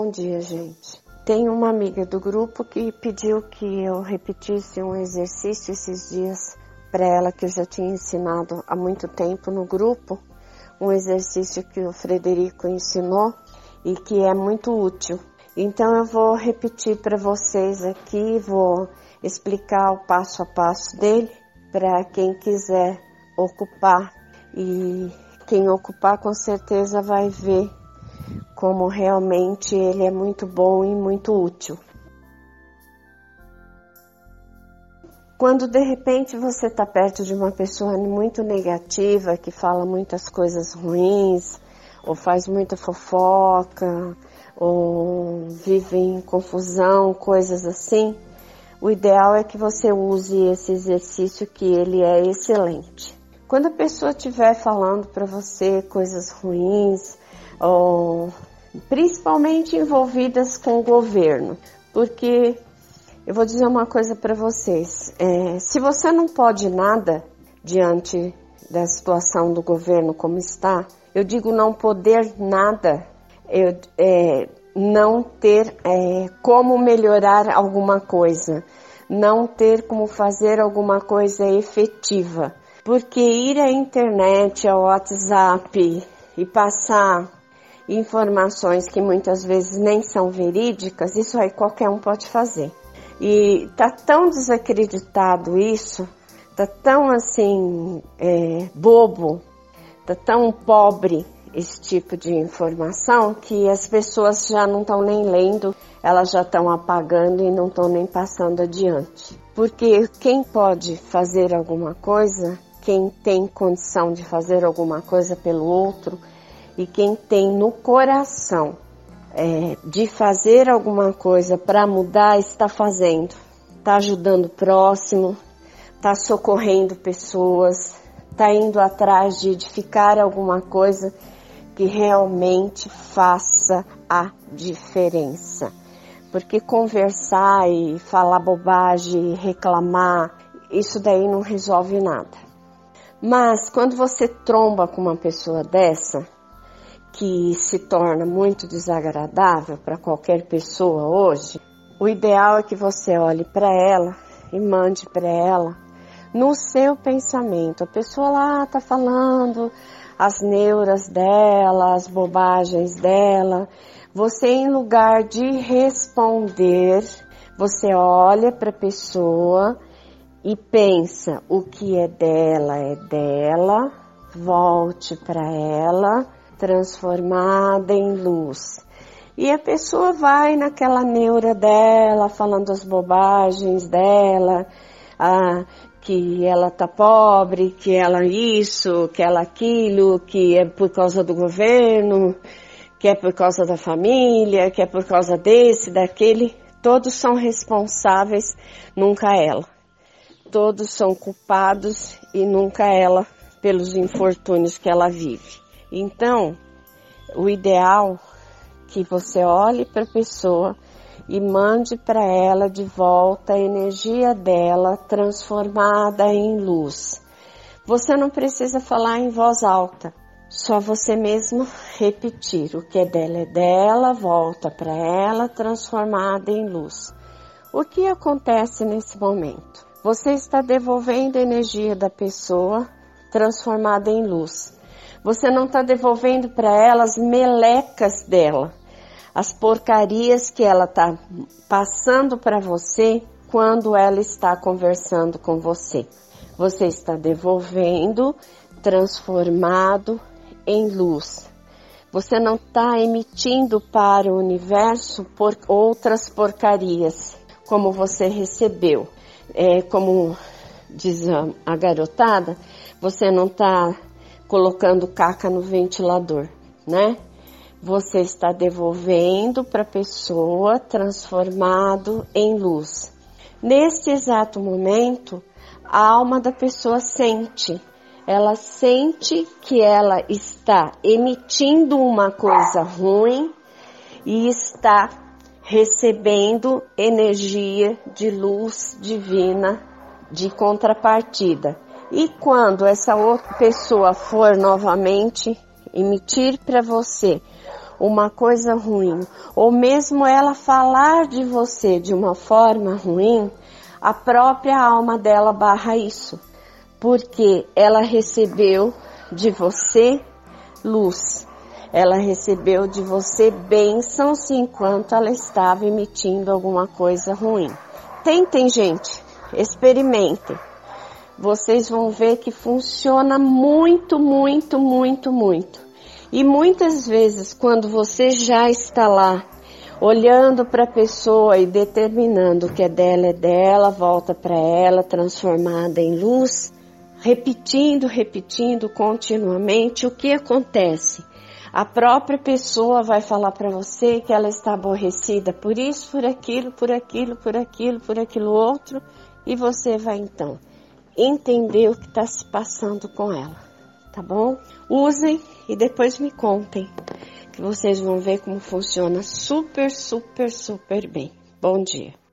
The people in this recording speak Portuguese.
Bom dia, gente. Tem uma amiga do grupo que pediu que eu repetisse um exercício esses dias para ela que eu já tinha ensinado há muito tempo no grupo, um exercício que o Frederico ensinou e que é muito útil. Então eu vou repetir para vocês aqui, vou explicar o passo a passo dele para quem quiser ocupar e quem ocupar com certeza vai ver como realmente ele é muito bom e muito útil. Quando de repente você está perto de uma pessoa muito negativa, que fala muitas coisas ruins, ou faz muita fofoca, ou vive em confusão, coisas assim, o ideal é que você use esse exercício que ele é excelente. Quando a pessoa estiver falando para você coisas ruins, ou principalmente envolvidas com o governo, porque eu vou dizer uma coisa para vocês: é, se você não pode nada diante da situação do governo como está, eu digo não poder nada, eu, é, não ter é, como melhorar alguma coisa, não ter como fazer alguma coisa efetiva. Porque ir à internet, ao WhatsApp e passar informações que muitas vezes nem são verídicas, isso aí qualquer um pode fazer. E tá tão desacreditado isso, tá tão assim é, bobo, tá tão pobre esse tipo de informação que as pessoas já não estão nem lendo, elas já estão apagando e não estão nem passando adiante. Porque quem pode fazer alguma coisa, quem tem condição de fazer alguma coisa pelo outro, e quem tem no coração é, de fazer alguma coisa para mudar, está fazendo. Está ajudando o próximo, está socorrendo pessoas, está indo atrás de edificar alguma coisa que realmente faça a diferença. Porque conversar e falar bobagem, reclamar, isso daí não resolve nada. Mas quando você tromba com uma pessoa dessa, que se torna muito desagradável para qualquer pessoa hoje, o ideal é que você olhe para ela e mande para ela no seu pensamento. A pessoa lá tá falando as neuras dela, as bobagens dela. Você, em lugar de responder, você olha para a pessoa e pensa: o que é dela é dela, volte para ela transformada em luz. E a pessoa vai naquela neura dela, falando as bobagens dela, ah, que ela tá pobre, que ela isso, que ela aquilo, que é por causa do governo, que é por causa da família, que é por causa desse, daquele. Todos são responsáveis, nunca ela. Todos são culpados e nunca ela pelos infortúnios que ela vive. Então, o ideal é que você olhe para a pessoa e mande para ela de volta a energia dela transformada em luz. Você não precisa falar em voz alta, só você mesmo repetir. O que é dela é dela, volta para ela transformada em luz. O que acontece nesse momento? Você está devolvendo a energia da pessoa transformada em luz. Você não está devolvendo para ela as melecas dela, as porcarias que ela está passando para você quando ela está conversando com você. Você está devolvendo transformado em luz. Você não está emitindo para o universo por outras porcarias como você recebeu. É, como diz a, a garotada, você não está colocando caca no ventilador, né? Você está devolvendo para a pessoa transformado em luz. Neste exato momento, a alma da pessoa sente. Ela sente que ela está emitindo uma coisa ruim e está recebendo energia de luz divina de contrapartida. E quando essa outra pessoa for novamente emitir para você uma coisa ruim, ou mesmo ela falar de você de uma forma ruim, a própria alma dela barra isso, porque ela recebeu de você luz, ela recebeu de você bênçãos enquanto ela estava emitindo alguma coisa ruim. Tentem, gente, experimentem. Vocês vão ver que funciona muito, muito, muito, muito. E muitas vezes, quando você já está lá, olhando para a pessoa e determinando que é dela, é dela, volta para ela, transformada em luz, repetindo, repetindo continuamente, o que acontece? A própria pessoa vai falar para você que ela está aborrecida por isso, por aquilo, por aquilo, por aquilo, por aquilo outro, e você vai então entender o que está se passando com ela, tá bom? Usem e depois me contem, que vocês vão ver como funciona super, super, super bem. Bom dia.